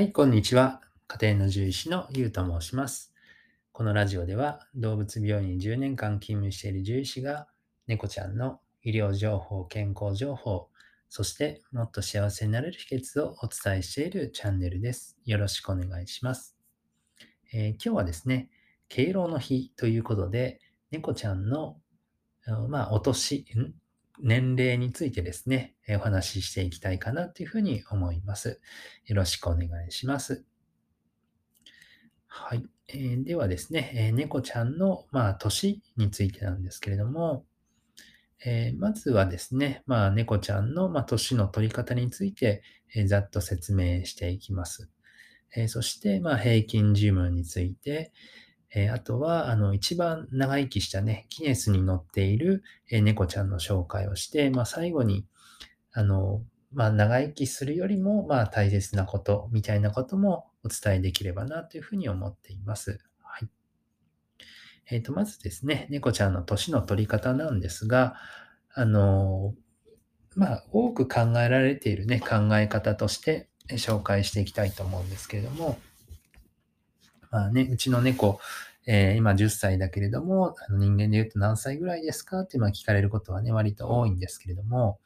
はい、こんにちは。家庭の獣医師のゆうと申します。このラジオでは動物病院に10年間勤務している獣医師が猫ちゃんの医療情報、健康情報、そしてもっと幸せになれる秘訣をお伝えしているチャンネルです。よろしくお願いします。えー今日はですね、敬老の日ということで、猫ちゃんの、まあ、お年、年齢についてですね、お話ししていきたいかなというふうに思います。よろしくお願いします。はい。えーではですね、えー猫ちゃんの、まあ、年についてなんですけれども、えーまずはですね、まあ、猫ちゃんの、まあ、年の取り方について、えーざっと説明していきます。えーそして、まあ、平均寿命について、えーあとは、あの、一番長生きしたね、ギネスに載っている、え猫ちゃんの紹介をして、まあ、最後に、あの、まあ、長生きするよりも、まあ、大切なことみたいなこともお伝えできればなというふうに思っています。はい。えっ、と、まずですね、猫ちゃんの年の取り方なんですが、あの、まあ、多く考えられているね、考え方として紹介していきたいと思うんですけれども、まあね、うちの猫、えー今10歳だけれども、あの人間で言うと何歳ぐらいですかってまあ聞かれることはね、割と多いんですけれども、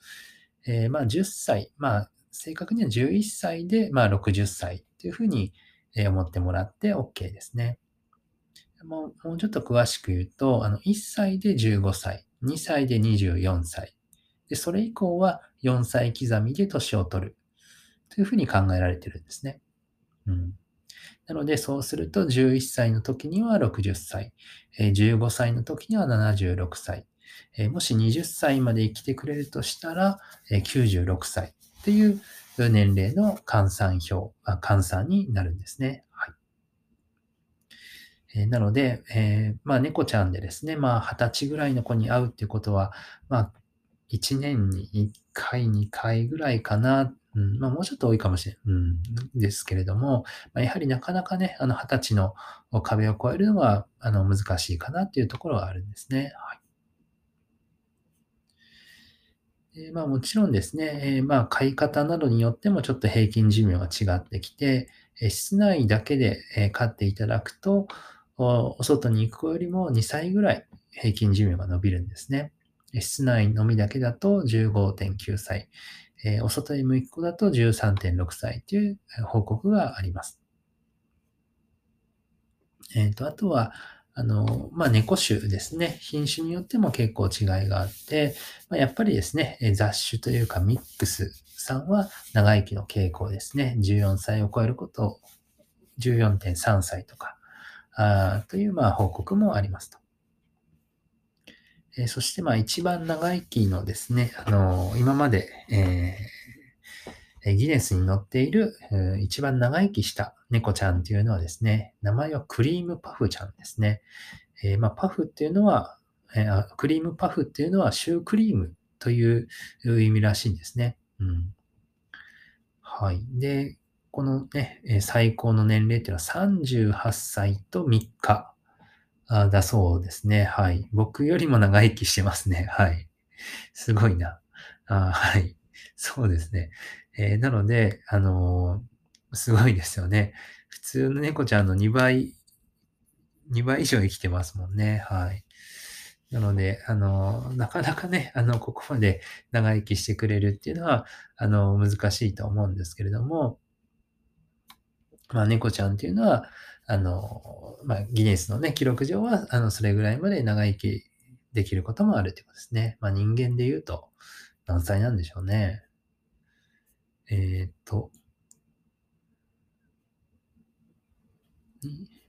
えーまあ10歳、まあ正確には11歳で、まあ60歳というふうに思ってもらって OK ですね。もうもうちょっと詳しく言うと、あの1歳で15歳、2歳で24歳、でそれ以降は4歳刻みで年を取るというふうに考えられてるんですね。うん。なので、そうすると11歳の時には60歳、15歳の時には76歳、もし20歳まで生きてくれるとしたら、96歳という年齢の換算表、換算になるんですね。はい。なので、えーまあ、猫ちゃんでですね、まあ、20歳ぐらいの子に会うっていうことは、まあ、1年に1回、2回ぐらいかな。うん、まあ、もうちょっと多いかもしれない。うん、ですけれども、まあ、やはりなかなかね、あの、20歳の壁を越えるのは、あの、難しいかなっていうところはあるんですね。はい。でまあ、もちろんですね、えまあ、飼い方などによってもちょっと平均寿命が違ってきて、え室内だけで、え飼っていただくと、お外に行く子よりも2歳ぐらい平均寿命が伸びるんですね。室内のみだけだと15.9歳、えーお外へ行く子だと13.6歳という報告があります。えっと、あとは、あの、まあ、猫種ですね。品種によっても結構違いがあって、まあ、やっぱりですね、雑種というかミックスさんは長生きの傾向ですね。14歳を超えること、14.3歳とか、あというまあ報告もありますと。えーそしてまあ一番長生きのですね、あのー今まで、えーギネスに載っている、えー一番長生きした猫ちゃんというのはですね、名前はクリームパフちゃんですね。えーまあ、パフっていうのは、えクリームパフっていうのはシュークリームという意味らしいんですね。うん。はい。で、このね、最高の年齢っていうのは38歳と3日あだそうですね。はい。僕よりも長生きしてますね。はい。すごいな。あはい。そうですね。えーなので、あのーすごいですよね。普通の猫ちゃんの2倍、2倍以上生きてますもんね。はい。なので、あのーなかなかね、あの、ここまで長生きしてくれるっていうのは、あの、難しいと思うんですけれども、まあ、猫ちゃんっていうのは、あの、まあ、ギネスのね、記録上は、あの、それぐらいまで長生きできることもあるということですね。まあ、人間で言うと、何歳なんでしょうね。えーっと、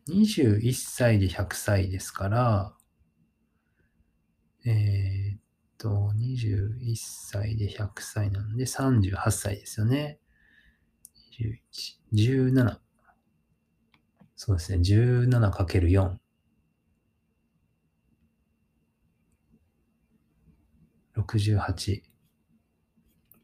21歳で100歳ですから、えーっと、21歳で100歳なんで38歳ですよね。21、17。そうですね。17×4。68。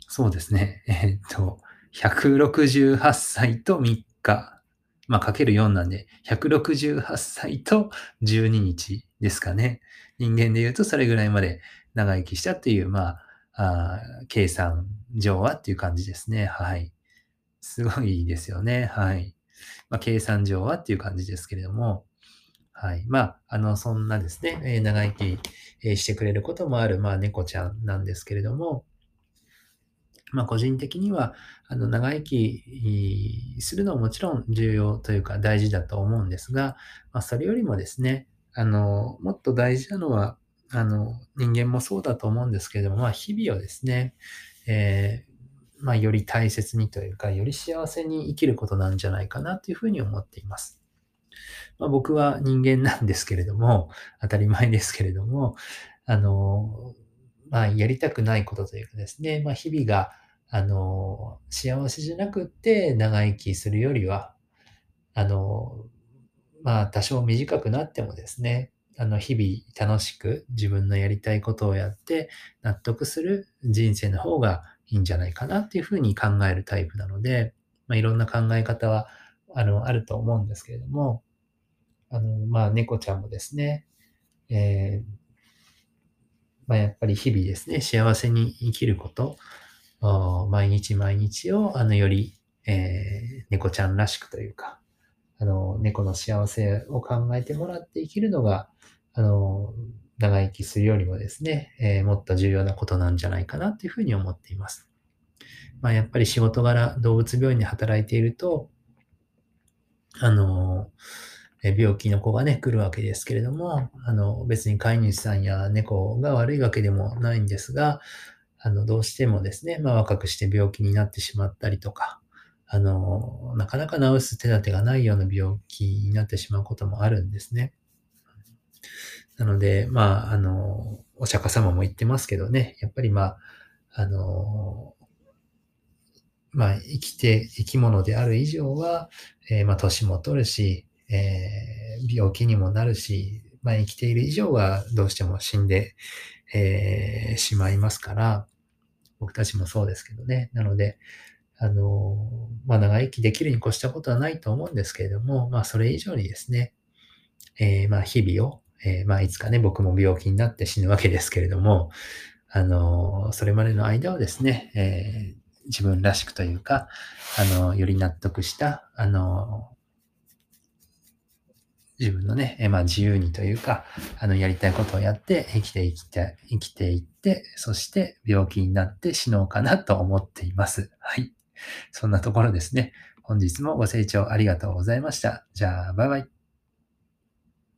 そうですね。えっと、168歳と3日。まあ、かける4なんで、168歳と12日ですかね。人間で言うとそれぐらいまで長生きしたっていう、まあ、あ計算上はっていう感じですね。はい。すごいですよね。はい。まあ、計算上はっていう感じですけれども、はい。まあ、あの、そんなですね、えー長生き、えーしてくれることもある、まあ、猫ちゃんなんですけれども、まあ、個人的には、あの、長生きするのももちろん重要というか大事だと思うんですが、まあ、それよりもですね、あの、もっと大事なのは、あの、人間もそうだと思うんですけれども、まあ、日々をですね、えーまあ、より大切にというか、より幸せに生きることなんじゃないかなというふうに思っています。まあ、僕は人間なんですけれども、当たり前ですけれども、あの、まあ、やりたくないことというかですね、まあ、日々が、あの、幸せじゃなくって長生きするよりは、あの、まあ、多少短くなってもですね、あの、日々楽しく自分のやりたいことをやって納得する人生の方がいいんじゃないかなっていうふうに考えるタイプなので、まあ、いろんな考え方は、あの、あると思うんですけれども、あの、まあ、猫ちゃんもですね、えーまあ、やっぱり日々ですね、幸せに生きること、毎日毎日を、あの、より、えー猫ちゃんらしくというか、あの、猫の幸せを考えてもらって生きるのが、あの、長生きするよりもですね、えーもっと重要なことなんじゃないかなというふうに思っています。まあ、やっぱり仕事柄、動物病院で働いていると、あの、え病気の子がね、来るわけですけれども、あの、別に飼い主さんや猫が悪いわけでもないんですが、あの、どうしてもですね、まあ、若くして病気になってしまったりとか、あの、なかなか治す手立てがないような病気になってしまうこともあるんですね。なので、まあ、あの、お釈迦様も言ってますけどね、やっぱりまあ、あの、まあ、生きて、生き物である以上は、えーまあ、年も取るし、えー病気にもなるし、まあ、生きている以上はどうしても死んで、えーしまいますから、僕たちもそうですけどね。なので、あの、まあ、長生きできるに越したことはないと思うんですけれども、まあ、それ以上にですね、えーまあ、日々を、えーまあ、いつかね、僕も病気になって死ぬわけですけれども、あの、それまでの間をですね、えー自分らしくというか、あの、より納得した、あの、自分のね、えまあ、自由にというか、あの、やりたいことをやって生きていきたい、生きていって、そして病気になって死のうかなと思っています。はい。そんなところですね。本日もご清聴ありがとうございました。じゃあ、バイバイ。